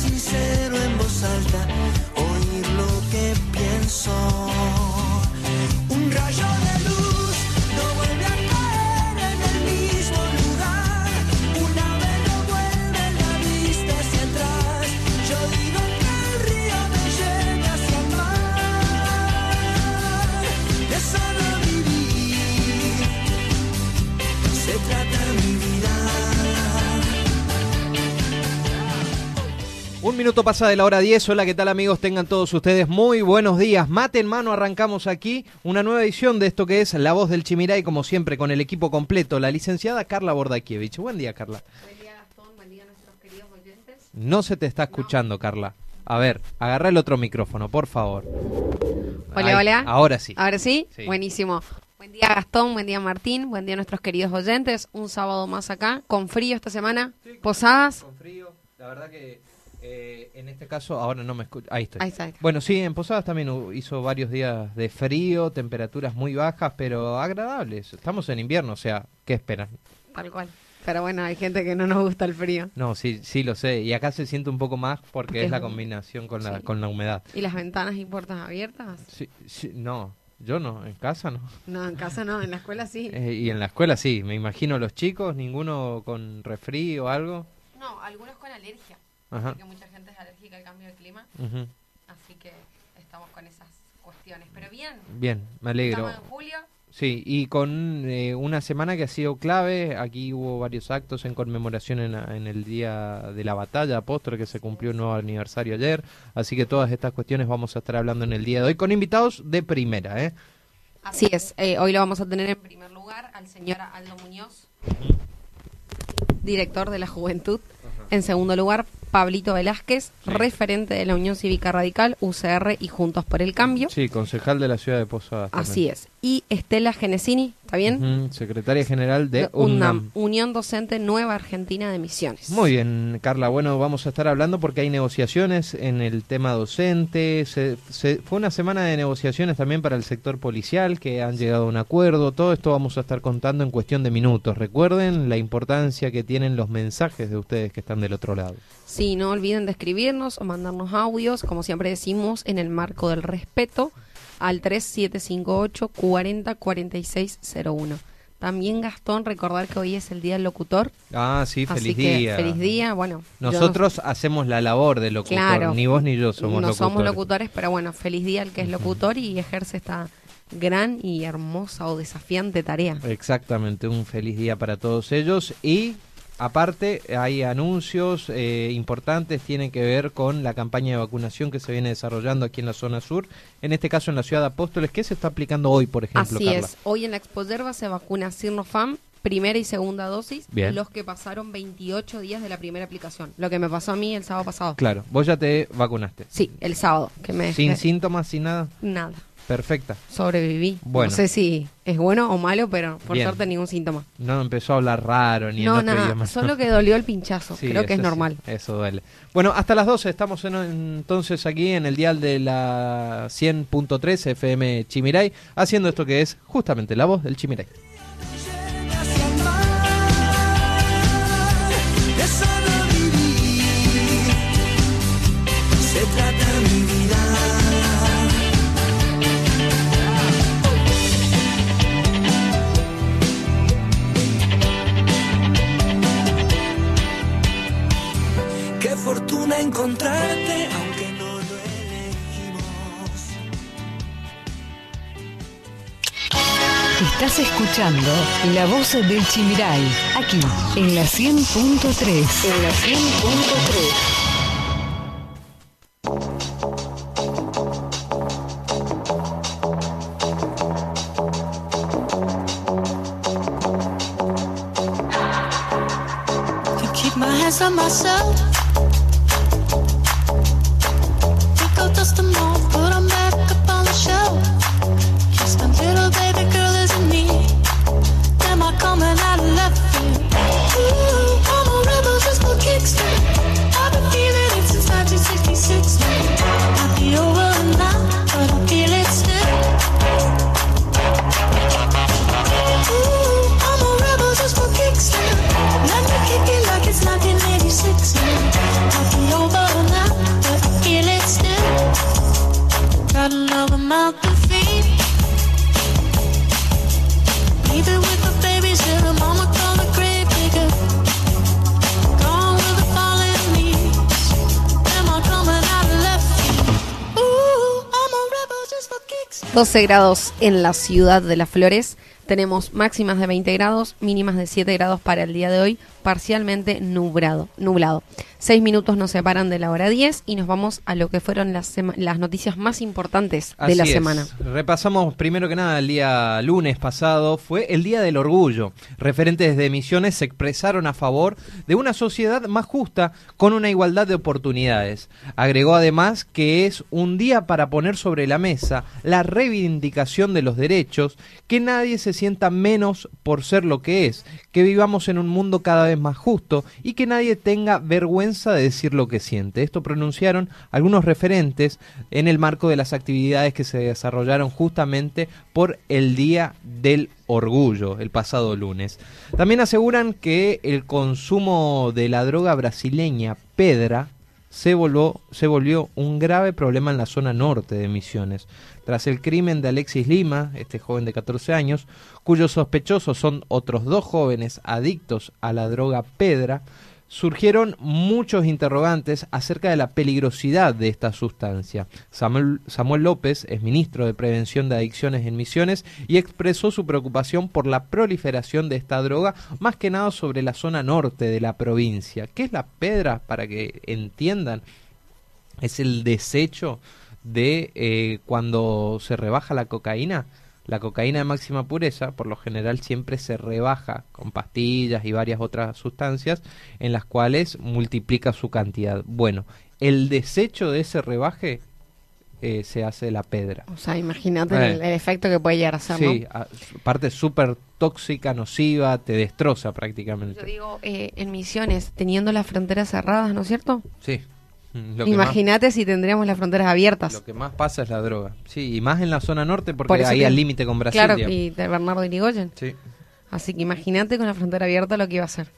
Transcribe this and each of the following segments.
Sincero en voz alta, oír lo que pienso. Minuto pasa de la hora 10. Hola, ¿qué tal amigos? Tengan todos ustedes muy buenos días. Mate en mano, arrancamos aquí una nueva edición de esto que es La Voz del Chimiray, como siempre, con el equipo completo. La licenciada Carla Bordakiewicz. Buen día, Carla. Buen día, Gastón. Buen día a nuestros queridos oyentes. No se te está escuchando, Carla. A ver, agarra el otro micrófono, por favor. Hola, Ahí, hola. Ahora sí. ¿Ahora sí? Sí. Buenísimo. Buen día, Gastón. Buen día, Martín. Buen día a nuestros queridos oyentes. Un sábado más acá, con frío esta semana. Posadas. Con frío, la verdad que eh, en este caso ahora no me escucho. Ahí estoy. Ahí está. Bueno, sí, en Posadas también hizo varios días de frío, temperaturas muy bajas, pero agradables. Estamos en invierno, o sea, ¿qué esperan? Tal cual. Pero bueno, hay gente que no nos gusta el frío. No, sí, sí lo sé. Y acá se siente un poco más porque Porque es la combinación con la, sí. con la humedad. ¿Y las ventanas y puertas abiertas? Sí, sí, no, yo no, en casa no. No, en casa no, en la escuela sí. Eh, y en la escuela sí, me imagino los chicos, ninguno con resfrío o algo. No, algunos con alergia. Ajá. Porque mucha gente es alérgica al cambio de clima. Así que estamos con esas cuestiones. Pero bien. Bien, me alegro. Estamos en julio. Sí, y con eh, una semana que ha sido clave, aquí hubo varios actos en conmemoración en, en el Día de la Batalla Apóstol, que se cumplió un nuevo aniversario ayer, así que todas estas cuestiones vamos a estar hablando en el día de hoy con invitados de primera, ¿eh? Así es, eh, hoy lo vamos a tener en primer lugar al señor Aldo Muñoz, director de la Juventud. En segundo lugar, Pablito Velázquez, referente de la Unión Cívica Radical, UCR y Juntos por el Cambio. Sí, concejal de la ciudad de Posadas. Así es. Y Estela Genesini, ¿está bien? Secretaria general de UNAM, UNAM. Unión Docente Nueva Argentina de Misiones. Muy bien, Carla. Bueno, vamos a estar hablando porque hay negociaciones en el tema docente. Se- se- fue una semana de negociaciones también para el sector policial que han llegado a un acuerdo. Todo esto vamos a estar contando en cuestión de minutos. Recuerden la importancia que tienen los mensajes de ustedes que están del otro lado. Sí, no olviden de escribirnos o mandarnos audios, como siempre decimos, en el marco del respeto al 3758 40 4601. También, Gastón, recordar que hoy es el Día del Locutor. Ah, sí, así feliz que día. feliz día. Bueno, no- Nosotros hacemos la labor de locutor. Claro. Ni vos ni yo somos no locutores. somos locutores, pero bueno, feliz día al que es locutor y ejerce esta gran y hermosa o desafiante tarea. Exactamente, un feliz día para todos ellos y aparte hay anuncios eh, importantes, tienen que ver con la campaña de vacunación que se viene desarrollando aquí en la zona sur, en este caso en la ciudad de Apóstoles, ¿qué se está aplicando hoy, por ejemplo, Así Carla? es, hoy en la Expo Yerba se vacuna Sinopharm, primera y segunda dosis, Bien. los que pasaron 28 días de la primera aplicación. Lo que me pasó a mí el sábado pasado. Claro, vos ya te vacunaste. Sí, el sábado, que me Sin me- síntomas, sin nada. nada, Perfecta. sobreviví. Bueno. No sé si es bueno o malo, pero por Bien. suerte ningún síntoma. No empezó a hablar raro ni en No, otro nada, idioma. solo que dolió el pinchazo. Sí, Creo que es sí, normal. eso duele. Bueno, hasta las 12 estamos en- entonces aquí en el dial de la 100.3 FM Chimiray, haciendo esto que es justamente la voz del Chimiray. Encontrarte, aunque no lo elegimos. Estás escuchando La Voz del Chimiray, aquí en la 100.3. En la 100.3. 12 grados en la ciudad de Las Flores. Tenemos máximas de 20 grados, mínimas de 7 grados para el día de hoy, parcialmente nublado. nublado. 6 minutos nos separan de la hora 10 y nos vamos a lo que fueron las, las noticias más importantes de la es. semana. Repasamos primero que nada el día lunes pasado, fue el Día del Orgullo. Referentes de Misiones se expresaron a favor de una sociedad más justa con una igualdad de oportunidades. Agregó además que es un día para poner sobre la mesa la reivindicación de los derechos, que nadie se sienta menos por ser lo que es, que vivamos en un mundo cada vez más justo y que nadie tenga vergüenza de decir lo que siente. Esto pronunciaron algunos referentes en el marco de las actividades que se desarrollaron justamente por el Día del Orgullo el pasado lunes. También aseguran que el consumo de la droga brasileña Pedra se volvió, se volvió un grave problema en la zona norte de Misiones. Tras el crimen de Alexis Lima, este joven de 14 años, cuyos sospechosos son otros dos jóvenes adictos a la droga Pedra, surgieron muchos interrogantes acerca de la peligrosidad de esta sustancia. Samuel, Samuel López es ministro de Prevención de Adicciones en Misiones y expresó su preocupación por la proliferación de esta droga, más que nada sobre la zona norte de la provincia. ¿Qué es la pedra? Para que entiendan, es el desecho de eh, cuando se rebaja la cocaína. La cocaína de máxima pureza, por lo general, siempre se rebaja con pastillas y varias otras sustancias en las cuales multiplica su cantidad. Bueno, el desecho de ese rebaje eh, se hace la pedra. O sea, imagínate Eh. el, el efecto que puede llegar a ser, Sí, ¿no? a- parte súper tóxica, nociva, te destroza prácticamente. Yo digo, eh, en Misiones, teniendo las fronteras cerradas, ¿no es cierto? Sí. Mm, Imagínate si tendríamos las fronteras abiertas. Lo que más pasa es la droga. Sí, y más en la zona norte porque Por ahí que- al límite con Brasil. Claro, digamos. y de Bernardo Irigoyen. Sí. Así que imagínate con la frontera abierta lo que iba a ser.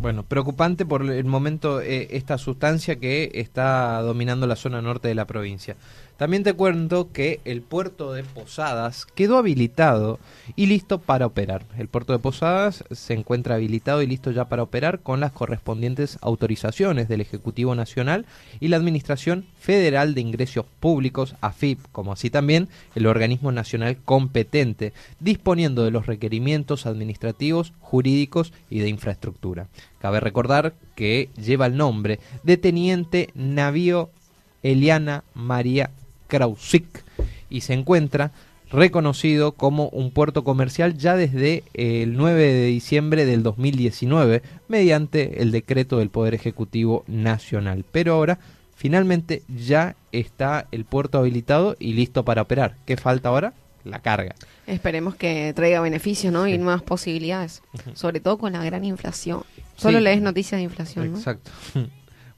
Bueno, preocupante por el momento eh, esta sustancia que está dominando la zona norte de la provincia. También te cuento que el puerto de Posadas quedó habilitado y listo para operar. El puerto de Posadas se encuentra habilitado y listo ya para operar con las correspondientes autorizaciones del Ejecutivo Nacional y la Administración Federal de Ingresos Públicos, AFIP, como así también el organismo nacional competente, disponiendo de los requerimientos administrativos, jurídicos y de infraestructura. Cabe recordar que lleva el nombre de Teniente Navío Eliana María Krausik y se encuentra reconocido como un puerto comercial ya desde eh, el 9 de diciembre del 2019 mediante el decreto del Poder Ejecutivo Nacional. Pero ahora finalmente ya está el puerto habilitado y listo para operar. ¿Qué falta ahora? La carga. Esperemos que traiga beneficios, ¿no? Y nuevas posibilidades. Sobre todo con la gran inflación. Solo Sí. lees noticias de inflación, ¿no?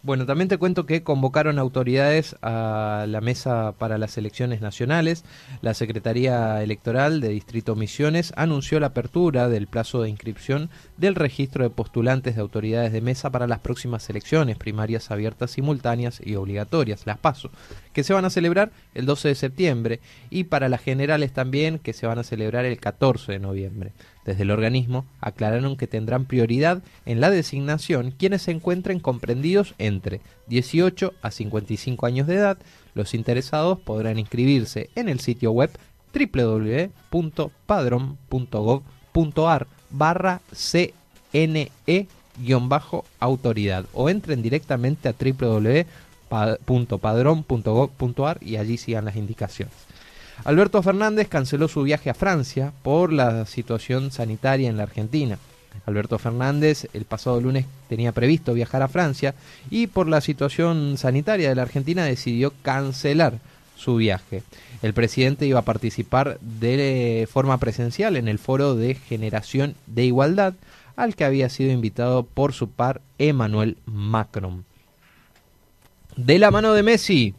Bueno, también te cuento que convocaron autoridades a la mesa para las elecciones nacionales. La Secretaría Electoral de Distrito Misiones anunció la apertura del plazo de inscripción del registro de postulantes de autoridades de mesa para las próximas elecciones primarias abiertas, simultáneas y obligatorias, las PASO, que se van a celebrar el 12 de septiembre y para las generales también que se van a celebrar el 14 de noviembre. Desde el organismo aclararon que tendrán prioridad en la designación quienes se encuentren comprendidos entre 18 a 55 años de edad. Los interesados podrán inscribirse en el sitio web www.padron.gov.ar barra CNE-autoridad o entren directamente a www.padron.gov.ar y allí sigan las indicaciones. Alberto Fernández canceló su viaje a Francia por la situación sanitaria en la Argentina. Alberto Fernández el pasado lunes tenía previsto viajar a Francia y por la situación sanitaria de la Argentina decidió cancelar su viaje. El presidente iba a participar de forma presencial en el foro de generación de igualdad al que había sido invitado por su par Emmanuel Macron. De la mano de Messi,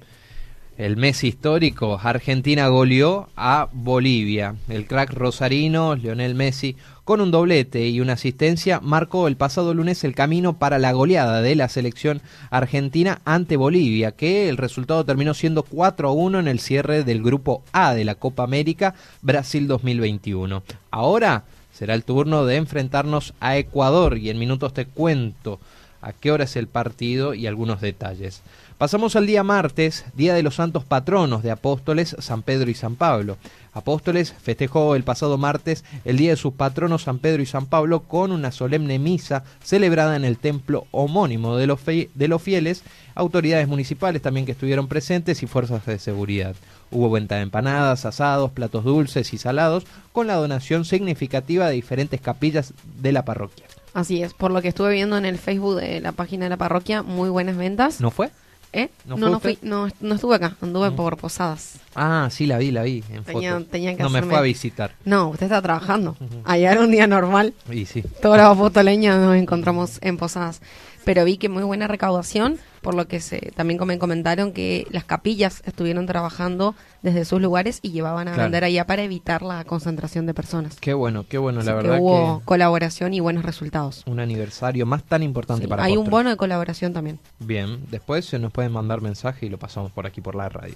el Messi histórico, Argentina goleó a Bolivia. El crack rosarino, Lionel Messi, con un doblete y una asistencia, marcó el pasado lunes el camino para la goleada de la selección argentina ante Bolivia, que el resultado terminó siendo 4 a 1 en el cierre del grupo A de la Copa América Brasil 2021. Ahora será el turno de enfrentarnos a Ecuador y en minutos te cuento a qué hora es el partido y algunos detalles. Pasamos al día martes, Día de los Santos Patronos de Apóstoles, San Pedro y San Pablo. Apóstoles festejó el pasado martes el Día de sus patronos San Pedro y San Pablo con una solemne misa celebrada en el templo homónimo de los, de los fieles, autoridades municipales también que estuvieron presentes y fuerzas de seguridad. Hubo venta de empanadas, asados, platos dulces y salados, con la donación significativa de diferentes capillas de la parroquia. Así es, por lo que estuve viendo en el Facebook de la página de la parroquia, muy buenas ventas. ¿No fue? ¿Eh? ¿No No, fui, no, no estuve acá, anduve No. por Posadas. Ah, sí, la vi, la vi en Tenía- tenía que no me fue a visitar. No, usted está trabajando. Ayer era un día normal, Y sí. todos los apostoleños nos encontramos en Posadas. Pero vi que muy buena recaudación, por lo que se también me comentaron que las capillas estuvieron trabajando desde sus lugares y llevaban a Claro. vender allá para evitar la concentración de personas. Qué bueno, qué bueno, la Así que verdad hubo que colaboración y buenos resultados. un aniversario más tan importante Sí, para hay un bono de colaboración también. Bien, después se nos pueden mandar mensaje y lo pasamos por aquí por la radio.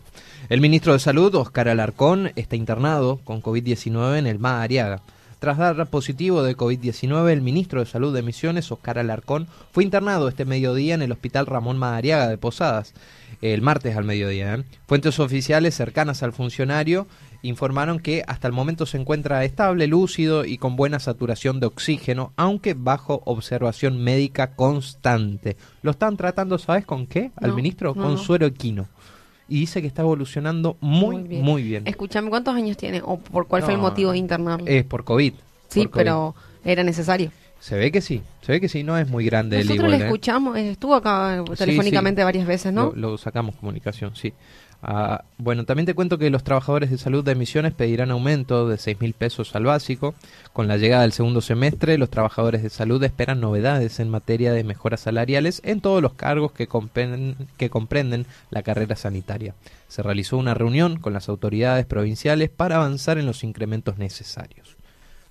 El ministro de Salud, Oscar Alarcón, está internado con COVID-19 en el MA Ariaga. Tras dar positivo de COVID-19, el ministro de Salud de Misiones, Oscar Alarcón, fue internado este mediodía en el Hospital Ramón Madariaga de Posadas, el martes al mediodía. ¿eh? Fuentes oficiales cercanas al funcionario informaron que hasta el momento se encuentra estable, lúcido y con buena saturación de oxígeno, aunque bajo observación médica constante. Lo están tratando, ¿sabes con qué? Al No, ministro, no, con no. suero equino. Y dice que está evolucionando muy, muy bien. Escúchame, ¿cuántos años tiene? ¿O por cuál fue el motivo de internarlo? Es por COVID. sí, por COVID. pero era necesario. Se ve que sí, se ve que sí, no es muy grande el Nosotros le ¿eh? escuchamos, eh, estuvo acá Sí, telefónicamente sí. varias veces, ¿no? Lo, lo sacamos comunicación, sí. Ah, bueno, también te cuento que los trabajadores de salud de Misiones pedirán aumento de 6 mil pesos al básico. Con la llegada del segundo semestre, los trabajadores de salud esperan novedades en materia de mejoras salariales en todos los cargos que, compren- que comprenden la carrera sanitaria. Se realizó una reunión con las autoridades provinciales para avanzar en los incrementos necesarios.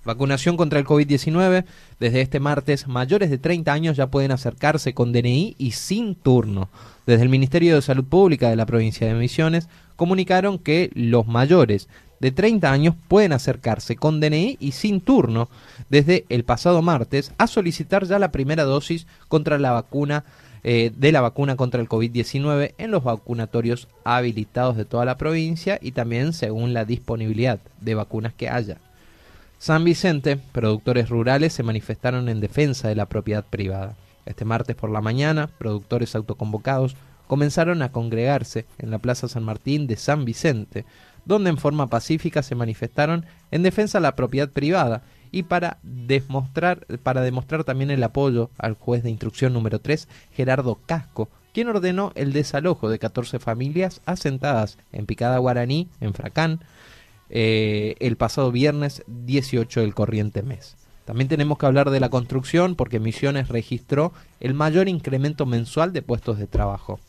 Vacunación contra el COVID-19. Desde este martes, mayores de 30 años ya pueden acercarse con DNI y sin turno. Desde el Ministerio de Salud Pública de la provincia de Misiones comunicaron que los mayores de 30 años pueden acercarse con DNI y sin turno desde el pasado martes a solicitar ya la primera dosis contra la vacuna eh, de la vacuna contra el COVID-19 en los vacunatorios habilitados de toda la provincia y también según la disponibilidad de vacunas que haya. San Vicente, productores rurales se manifestaron en defensa de la propiedad privada. Este martes por la mañana, productores autoconvocados comenzaron a congregarse en la Plaza San Martín de San Vicente, donde en forma pacífica se manifestaron en defensa de la propiedad privada y para demostrar, para demostrar también el apoyo al juez de instrucción número 3, Gerardo Casco, quien ordenó el desalojo de 14 familias asentadas en Picada Guaraní, en Fracán, eh, el pasado viernes 18 del corriente mes. También tenemos que hablar de la construcción porque Misiones registró el mayor incremento mensual de puestos de trabajo.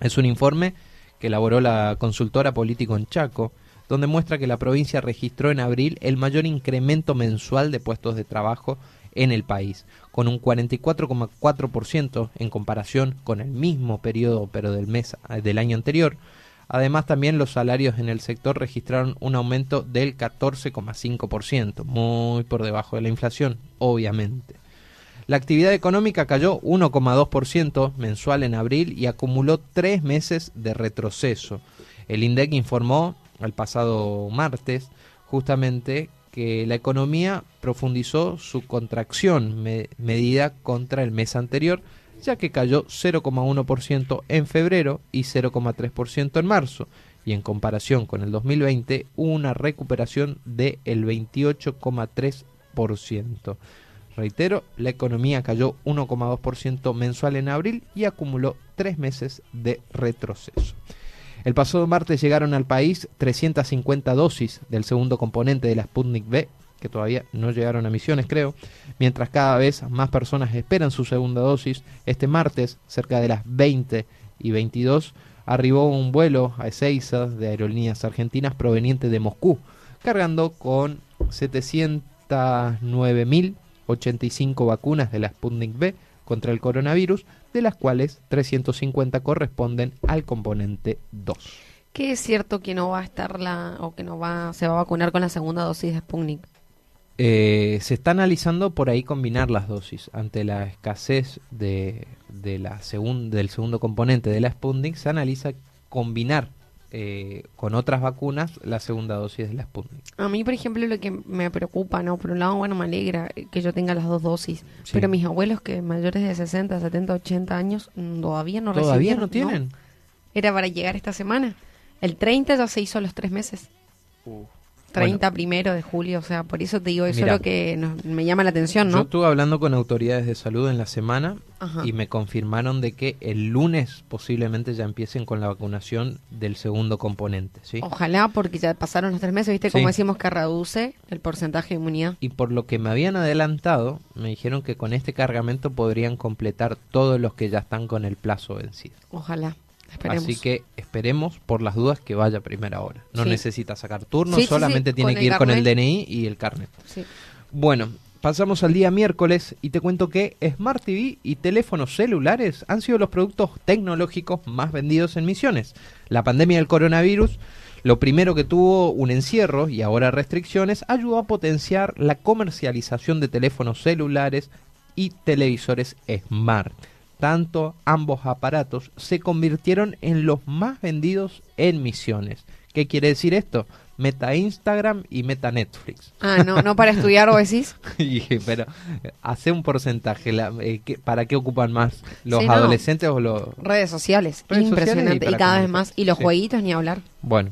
Es un informe que elaboró la consultora político en Chaco, donde muestra que la provincia registró en abril el mayor incremento mensual de puestos de trabajo en el país, con un 44,4% en comparación con el mismo periodo pero del mes del año anterior. Además, también los salarios en el sector registraron un aumento del 14,5%, muy por debajo de la inflación, obviamente. La actividad económica cayó 1,2% mensual en abril y acumuló tres meses de retroceso. El INDEC informó el pasado martes justamente que la economía profundizó su contracción me- medida contra el mes anterior, ya que cayó 0,1% en febrero y 0,3% en marzo, y en comparación con el 2020 hubo una recuperación del 28,3%. Reitero, la economía cayó 1,2% mensual en abril y acumuló tres meses de retroceso. El pasado martes llegaron al país 350 dosis del segundo componente de la Sputnik V, que todavía no llegaron a misiones, creo, mientras cada vez más personas esperan su segunda dosis. Este martes, cerca de las 20 y 22, arribó un vuelo a Ezeiza de aerolíneas argentinas proveniente de Moscú, cargando con 709.085 vacunas de la Sputnik V contra el coronavirus, de las cuales 350 corresponden al componente 2. Que es cierto que no va a estar la o que no va se va a vacunar con la segunda dosis de Sputnik. Eh, se está analizando por ahí combinar las dosis ante la escasez de, de la segun- del segundo componente de la Sputnik. Se analiza combinar eh, con otras vacunas la segunda dosis de la Sputnik. A mí, por ejemplo, lo que me preocupa, ¿no? Por un lado, bueno, me alegra que yo tenga las dos dosis. Sí. Pero mis abuelos que mayores de 60, 70, 80 años mm, todavía no ¿Todavía recibieron. no tienen? Era para llegar esta semana. El 30 ya se hizo los tres meses. 30 primero de julio, o sea, por eso te digo, eso Mira. es lo que nos- me llama la atención, Yo ¿no? estuve hablando con autoridades de salud en la semana Ajá. y me confirmaron de que el lunes posiblemente ya empiecen con la vacunación del segundo componente, ¿sí? Ojalá, porque ya pasaron los tres meses, ¿viste? Sí. Como decimos que reduce el porcentaje de inmunidad. Y por lo que me habían adelantado, me dijeron que con este cargamento podrían completar todos los que ya están con el plazo vencido. Ojalá, esperemos. Así que esperemos por las dudas que vaya a primera hora. No Sí. necesita sacar turno, Sí, sí, sí, solamente tiene que ir con el. DNI y el carnet. Bueno, pasamos al día miércoles y te cuento que Smart TV y teléfonos celulares han sido los productos tecnológicos más vendidos en Misiones. La pandemia del coronavirus, lo primero que tuvo un encierro y ahora restricciones, ayudó a potenciar la comercialización de teléfonos celulares y televisores Smart. Tanto ambos aparatos se convirtieron en los más vendidos en Misiones. ¿Qué quiere decir esto? Meta Instagram y Meta Netflix. Ah, no, no para estudiar, ¿o decís? Pero hace un porcentaje. la- eh, ¿qué- ¿Para qué ocupan más? ¿Los Sí, no. adolescentes o los.? Redes sociales, Redes sociales impresionante. y cada vez más. Y los Sí. jueguitos, ni hablar. Bueno.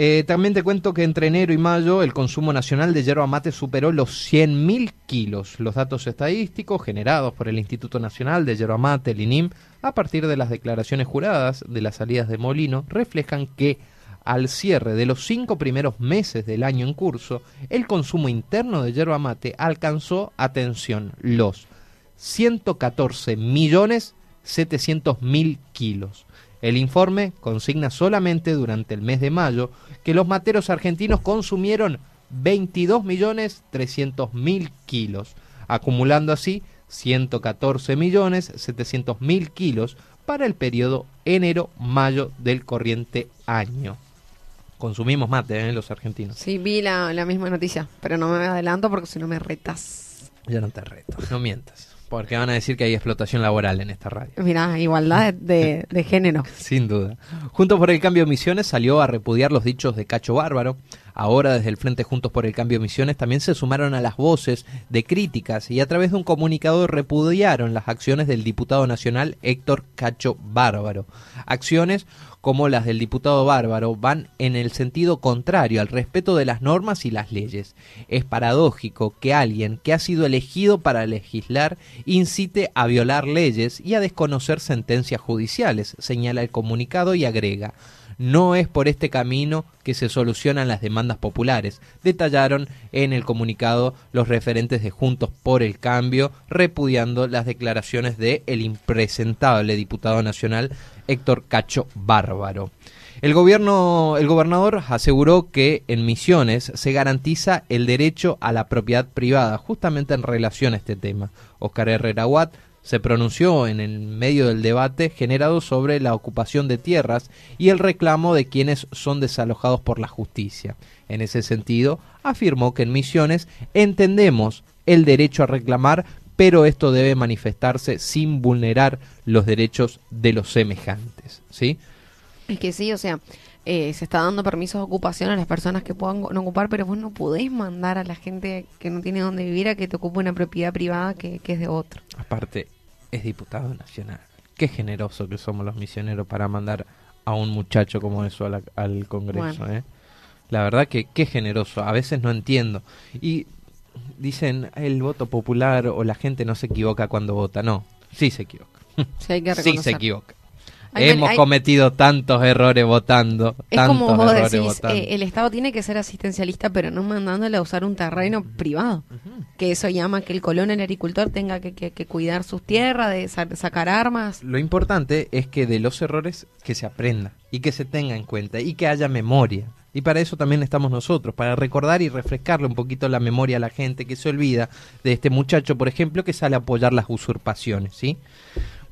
Eh, también te cuento que entre enero y mayo el consumo nacional de yerba mate superó los 100.000 kilos. Los datos estadísticos generados por el Instituto Nacional de Yerba Mate, el INIM, a partir de las declaraciones juradas de las salidas de Molino, reflejan que al cierre de los cinco primeros meses del año en curso, el consumo interno de yerba mate alcanzó, atención, los 114 millones 700 mil kilos. El informe consigna solamente durante el mes de mayo que los materos argentinos consumieron 22 millones 300 mil kilos, acumulando así 114 millones 700 mil kilos para el periodo enero-mayo del corriente año. Consumimos mate, ¿eh? los argentinos. Sí, vi la, la misma noticia, pero no me adelanto porque si no me retas. Ya no te reto, no mientas. Porque van a decir que hay explotación laboral en esta radio. Mira, igualdad de, de género. Sin duda. Juntos por el Cambio de Misiones salió a repudiar los dichos de Cacho Bárbaro. Ahora desde el Frente Juntos por el Cambio de Misiones también se sumaron a las voces de críticas y a través de un comunicado repudiaron las acciones del diputado nacional Héctor Cacho Bárbaro. Acciones como las del diputado Bárbaro van en el sentido contrario al respeto de las normas y las leyes. Es paradójico que alguien que ha sido elegido para legislar incite a violar leyes y a desconocer sentencias judiciales, señala el comunicado y agrega. No es por este camino que se solucionan las demandas populares, detallaron en el comunicado los referentes de Juntos por el Cambio, repudiando las declaraciones de el impresentable diputado nacional Héctor Cacho Bárbaro. El gobierno, el gobernador aseguró que en Misiones se garantiza el derecho a la propiedad privada, justamente en relación a este tema. Oscar Herrera Watt se pronunció en el medio del debate generado sobre la ocupación de tierras y el reclamo de quienes son desalojados por la justicia. En ese sentido, afirmó que en Misiones entendemos el derecho a reclamar, pero esto debe manifestarse sin vulnerar los derechos de los semejantes. ¿sí? Es que sí, o sea, eh, se está dando permisos de ocupación a las personas que puedan no ocupar, pero vos no podés mandar a la gente que no tiene dónde vivir a que te ocupe una propiedad privada que, que es de otro. Aparte, es diputado nacional. Qué generoso que somos los misioneros para mandar a un muchacho como eso al Congreso. Bueno. ¿eh? La verdad que qué generoso. A veces no entiendo. Y dicen, el voto popular o la gente no se equivoca cuando vota. No, sí se equivoca. Sí, hay que Sí se equivoca. Hemos hay- cometido tantos errores votando. Es tantos como vos errores decís, votando. eh, el Estado tiene que ser asistencialista, pero no mandándole a usar un terreno privado. Que eso llama que el colono, el agricultor, tenga que, que- que cuidar sus tierras, de sa- sacar armas. Lo importante es que de los errores que se aprenda y que se tenga en cuenta y que haya memoria. Y para eso también estamos nosotros, para recordar y refrescarle un poquito la memoria a la gente que se olvida de este muchacho, por ejemplo, que sale a apoyar las usurpaciones, ¿sí?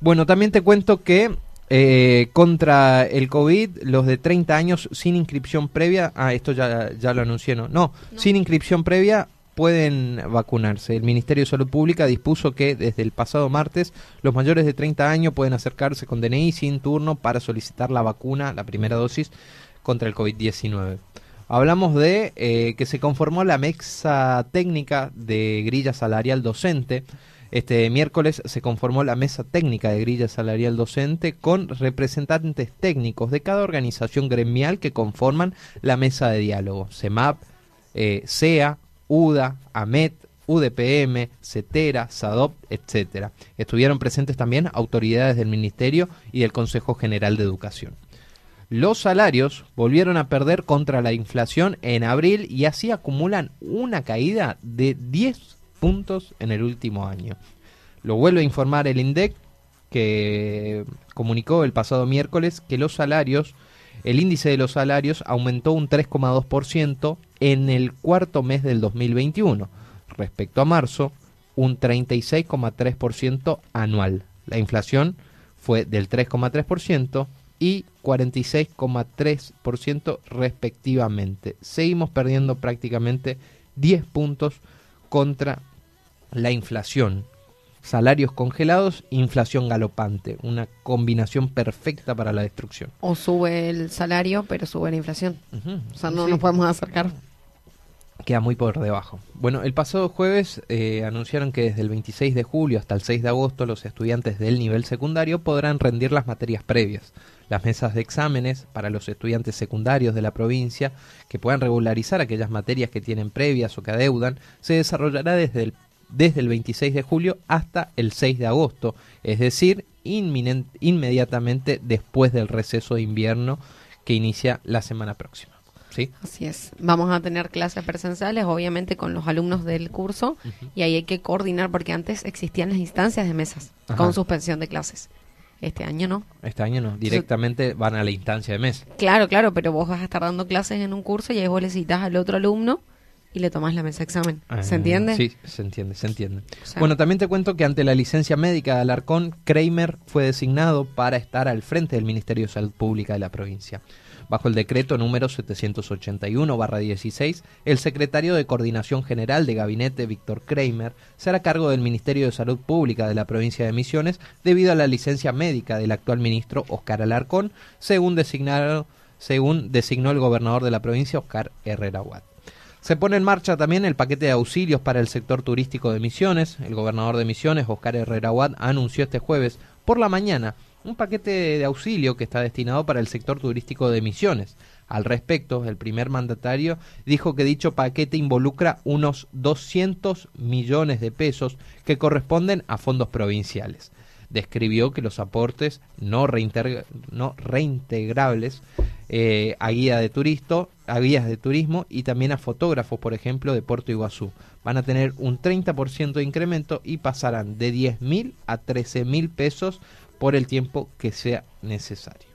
Bueno, también te cuento que eh, contra el COVID, los de 30 años sin inscripción previa, ah, esto ya, ya lo anuncié, ¿no? No, sin inscripción previa pueden vacunarse. El Ministerio de Salud Pública dispuso que desde el pasado martes los mayores de 30 años pueden acercarse con DNI sin turno para solicitar la vacuna, la primera dosis contra el COVID-19. Hablamos de eh, que se conformó la mesa técnica de grilla salarial docente. Este miércoles se conformó la mesa técnica de grilla salarial docente con representantes técnicos de cada organización gremial que conforman la mesa de diálogo. CEMAP, eh, SEA, UDA, AMET, UDPM, CETERA, SADOP, etcétera. Estuvieron presentes también autoridades del Ministerio y del Consejo General de Educación. Los salarios volvieron a perder contra la inflación en abril y así acumulan una caída de 10 puntos en el último año. Lo vuelve a informar el INDEC que comunicó el pasado miércoles que los salarios, el índice de los salarios aumentó un 3,2% en el cuarto mes del 2021 respecto a marzo, un 36,3% anual. La inflación fue del 3,3% y 46,3% respectivamente. Seguimos perdiendo prácticamente 10 puntos contra la inflación. Salarios congelados, inflación galopante. Una combinación perfecta para la destrucción. O sube el salario, pero sube la inflación. O sea, no sí. nos podemos acercar. queda muy por debajo. Bueno, el pasado jueves eh, anunciaron que desde el 26 de julio hasta el 6 de agosto los estudiantes del nivel secundario podrán rendir las materias previas. Las mesas de exámenes para los estudiantes secundarios de la provincia que puedan regularizar aquellas materias que tienen previas o que adeudan se desarrollará desde el, desde el 26 de julio hasta el 6 de agosto, es decir, inmediatamente después del receso de invierno que inicia la semana próxima. ¿Sí? Así es. Vamos a tener clases presenciales, obviamente con los alumnos del curso, y ahí hay que coordinar porque antes existían las instancias de mesas Ajá. con suspensión de clases. Este año no. Este año no, directamente van a la instancia de mes. Claro, claro, pero vos vas a estar dando clases en un curso y ahí vos le citas al otro alumno y le tomás la mesa de examen. ¿Se Ah, entiende? Sí, se entiende, se entiende. O sea- bueno, también te cuento que ante la licencia médica de Alarcón, Kramer fue designado para estar al frente del Ministerio de Salud Pública de la provincia. Bajo el decreto número 781-16, el secretario de Coordinación General de Gabinete, Víctor Kramer, será cargo del Ministerio de Salud Pública de la provincia de Misiones debido a la licencia médica del actual ministro Oscar Alarcón, según, según designó el gobernador de la provincia, Oscar Herrera Watt. Se pone en marcha también el paquete de auxilios para el sector turístico de Misiones. El gobernador de Misiones, Oscar Herrera Watt, anunció este jueves por la mañana un paquete de auxilio que está destinado para el sector turístico de Misiones. Al respecto, el primer mandatario dijo que dicho paquete involucra unos 200 millones de pesos que corresponden a fondos provinciales. Describió que los aportes no, no reintegrables eh, a guía de turisto, a guías de turismo y también a fotógrafos, por ejemplo, de Puerto Iguazú. Van a tener un 30% de incremento y pasarán de 10 mil a 13 mil pesos por el tiempo que sea necesario.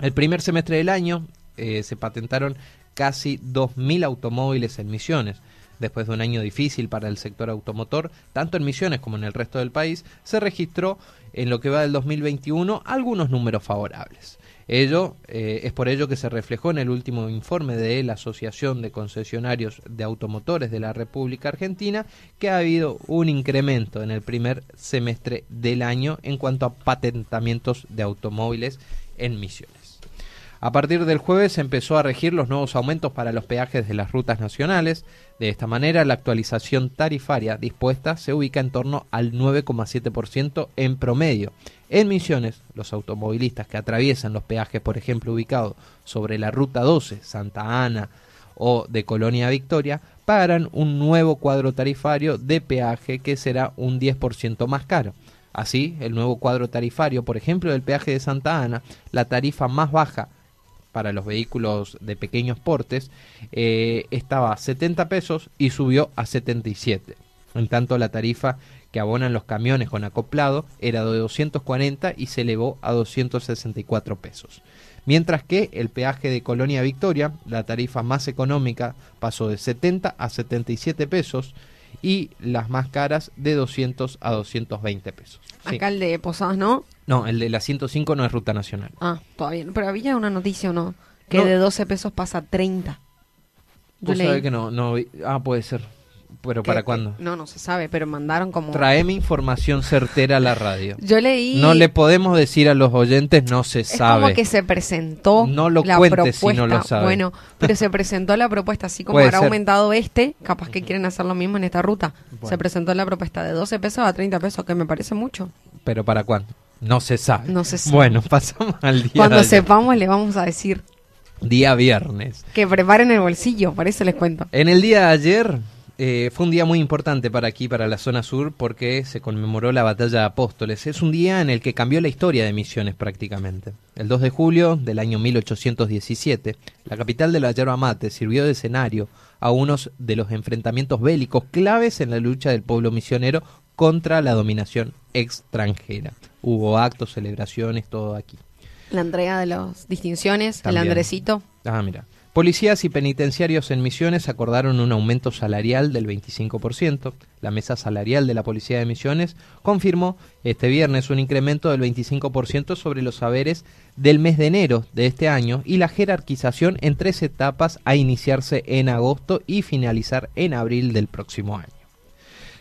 El primer semestre del año eh, se patentaron casi 2.000 automóviles en Misiones. Después de un año difícil para el sector automotor, tanto en Misiones como en el resto del país, se registró en lo que va del 2021 algunos números favorables. Ello eh, es por ello que se reflejó en el último informe de la Asociación de Concesionarios de Automotores de la República Argentina que ha habido un incremento en el primer semestre del año en cuanto a patentamientos de automóviles en Misiones. A partir del jueves se empezó a regir los nuevos aumentos para los peajes de las rutas nacionales. De esta manera, la actualización tarifaria dispuesta se ubica en torno al 9,7% en promedio. En Misiones, los automovilistas que atraviesan los peajes, por ejemplo, ubicados sobre la ruta 12, Santa Ana o de Colonia Victoria, pagarán un nuevo cuadro tarifario de peaje que será un 10% más caro. Así, el nuevo cuadro tarifario, por ejemplo, del peaje de Santa Ana, la tarifa más baja para los vehículos de pequeños portes eh, estaba a 70 pesos y subió a 77. En tanto, la tarifa que abonan los camiones con acoplado era de 240 y se elevó a 264 pesos. Mientras que el peaje de Colonia Victoria, la tarifa más económica, pasó de 70 a 77 pesos y las más caras de 200 a 220 pesos. Sí. Acá el de Posadas, ¿no? No, el de la 105 no es ruta nacional. Ah, todavía no. Pero había una noticia o no. Que No. de 12 pesos pasa a 30. Yo leí. que no, no Ah, puede ser. Pero ¿para cuándo? No, no se sabe, pero mandaron como... Traeme información certera a la radio. Yo leí... No le podemos decir a los oyentes, no se Es sabe. como que se presentó No lo la cuentes si propuesta. no lo sabe. Bueno, pero se presentó la propuesta, así como Puede habrá ser. aumentado este, capaz que quieren hacer lo mismo en esta ruta. Bueno. Se presentó la propuesta de 12 pesos a 30 pesos, que me parece mucho. Pero ¿para cuándo? No se sabe. No se sabe. Bueno, pasamos al día Cuando de sepamos le vamos a decir Día viernes. que preparen el bolsillo, por eso les cuento. En el día de ayer eh, fue un día muy importante para aquí, para la zona sur, porque se conmemoró la batalla de Apóstoles. Es un día en el que cambió la historia de Misiones prácticamente. El 2 de julio del año 1817, la capital de la yerba mate sirvió de escenario a unos de los enfrentamientos bélicos claves en la lucha del pueblo misionero contra la dominación extranjera. Hubo actos, celebraciones, todo aquí. La entrega de las distinciones, También. el Andresito. Ah, mira. Policías y penitenciarios en Misiones acordaron un aumento salarial del 25%. La mesa salarial de la Policía de Misiones confirmó este viernes un incremento del 25% sobre los saberes del mes de enero de este año y la jerarquización en tres etapas a iniciarse en agosto y finalizar en abril del próximo año.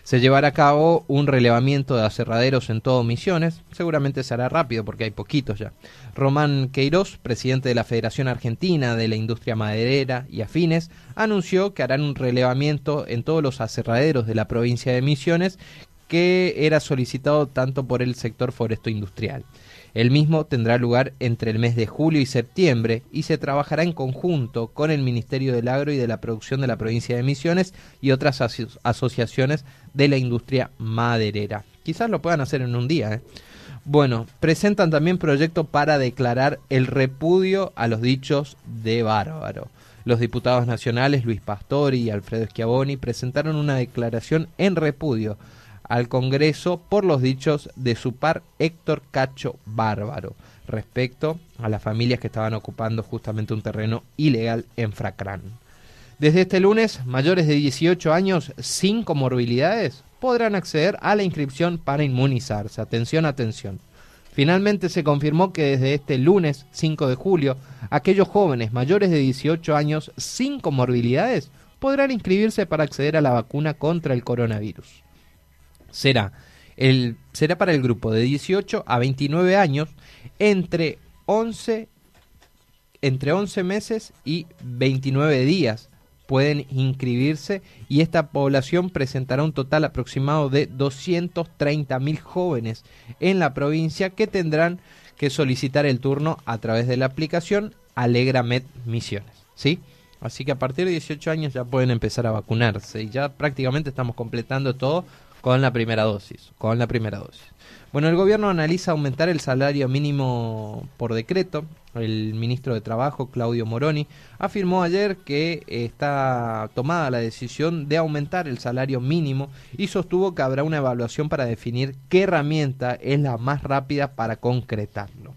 Se llevará a cabo un relevamiento de aserraderos en todo Misiones. Seguramente se hará rápido porque hay poquitos ya. Román Queiroz, presidente de la Federación Argentina de la Industria Maderera y Afines, anunció que harán un relevamiento en todos los aserraderos de la provincia de Misiones que era solicitado tanto por el sector foresto industrial. El mismo tendrá lugar entre el mes de julio y septiembre y se trabajará en conjunto con el Ministerio del Agro y de la Producción de la provincia de Misiones y otras aso- asociaciones de la industria maderera. Quizás lo puedan hacer en un día. ¿eh? Bueno, presentan también proyecto para declarar el repudio a los dichos de Bárbaro. Los diputados nacionales Luis Pastori y Alfredo Schiavoni presentaron una declaración en repudio al Congreso por los dichos de su par Héctor Cacho Bárbaro respecto a las familias que estaban ocupando justamente un terreno ilegal en Fracrán. Desde este lunes, mayores de 18 años sin comorbilidades podrán acceder a la inscripción para inmunizarse. Atención, atención. Finalmente se confirmó que desde este lunes 5 de julio, aquellos jóvenes mayores de 18 años sin comorbilidades podrán inscribirse para acceder a la vacuna contra el coronavirus será, el, será para el grupo de 18 a 29 años entre 11, entre 11 meses y 29 días pueden inscribirse y esta población presentará un total aproximado de 230 mil jóvenes en la provincia que tendrán que solicitar el turno a través de la aplicación Alegramed Misiones, ¿sí? Así que a partir de 18 años ya pueden empezar a vacunarse y ya prácticamente estamos completando todo con la primera dosis, con la primera dosis. Bueno, el gobierno analiza aumentar el salario mínimo por decreto. El ministro de Trabajo, Claudio Moroni, afirmó ayer que está tomada la decisión de aumentar el salario mínimo y sostuvo que habrá una evaluación para definir qué herramienta es la más rápida para concretarlo.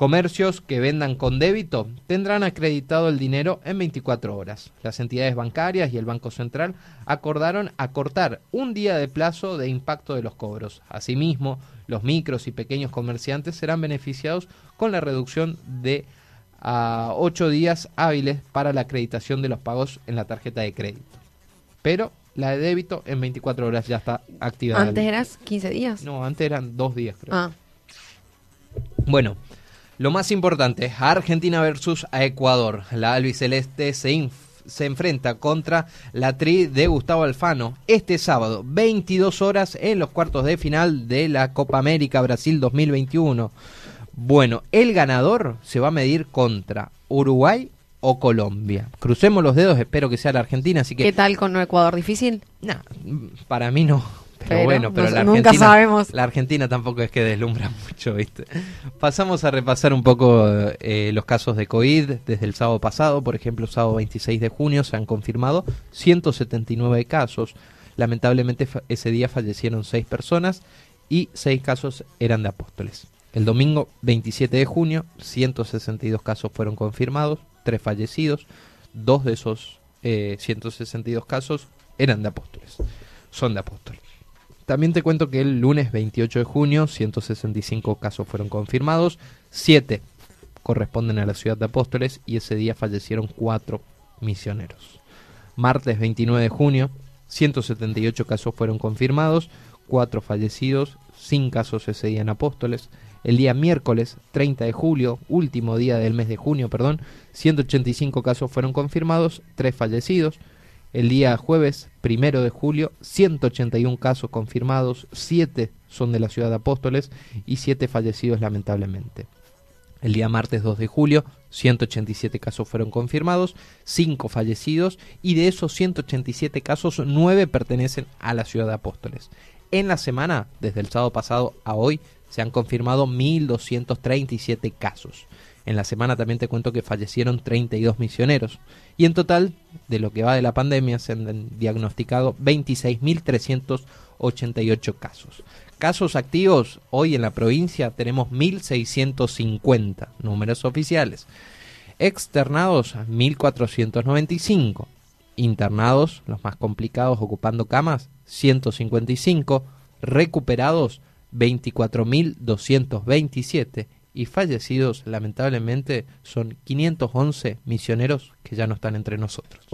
Comercios que vendan con débito tendrán acreditado el dinero en 24 horas. Las entidades bancarias y el Banco Central acordaron acortar un día de plazo de impacto de los cobros. Asimismo, los micros y pequeños comerciantes serán beneficiados con la reducción de a 8 días hábiles para la acreditación de los pagos en la tarjeta de crédito. Pero la de débito en 24 horas ya está activada. Antes eras 15 días. No, antes eran dos días, creo. Ah, Bueno, lo más importante, Argentina versus a Ecuador. La albiceleste se, inf- se enfrenta contra la tri de Gustavo Alfano este sábado, 22 horas en los cuartos de final de la Copa América Brasil 2021. Bueno, el ganador se va a medir contra Uruguay o Colombia. Crucemos los dedos, espero que sea la Argentina, así que ¿qué tal con Ecuador? ¿Difícil? Nah, para mí no. Pero, Pero bueno, pero la nunca Argentina, sabemos. la Argentina tampoco es que deslumbra mucho, ¿viste? Pasamos a repasar un poco eh, los casos de COVID desde el sábado pasado. Por ejemplo, sábado 26 de junio se han confirmado 179 casos. Lamentablemente ese día fallecieron 6 personas y 6 casos eran de apóstoles. El domingo 27 de junio 162 casos fueron confirmados, 3 fallecidos. Dos de esos eh, 162 casos eran de apóstoles. Son de apóstoles. También te cuento que el lunes 28 de junio 165 casos fueron confirmados, 7 corresponden a la ciudad de Apóstoles y ese día fallecieron 4 misioneros. Martes 29 de junio 178 casos fueron confirmados, 4 fallecidos, sin casos ese día en Apóstoles. El día miércoles 30 de julio, último día del mes de junio, perdón, 185 casos fueron confirmados, 3 fallecidos. El día jueves, primero de julio, 181 casos confirmados, 7 son de la ciudad de Apóstoles y 7 fallecidos lamentablemente. El día martes 2 de julio, 187 casos fueron confirmados, 5 fallecidos y de esos 187 casos, 9 pertenecen a la ciudad de Apóstoles. En la semana, desde el sábado pasado a hoy, se han confirmado 1.237 casos. En la semana también te cuento que fallecieron 32 misioneros. Y en total, de lo que va de la pandemia, se han diagnosticado 26.388 casos. Casos activos, hoy en la provincia tenemos 1.650 números oficiales. Externados, 1.495. Internados, los más complicados, ocupando camas, 155. Recuperados, 24.227 y fallecidos lamentablemente son 511 misioneros que ya no están entre nosotros.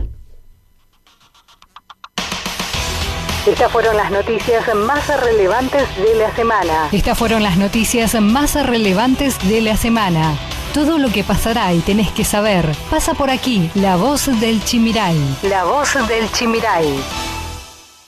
Estas fueron las noticias más relevantes de la semana. Estas fueron las noticias más relevantes de la semana. Todo lo que pasará y tenés que saber pasa por aquí, la voz del Chimiray. La voz del Chimiray.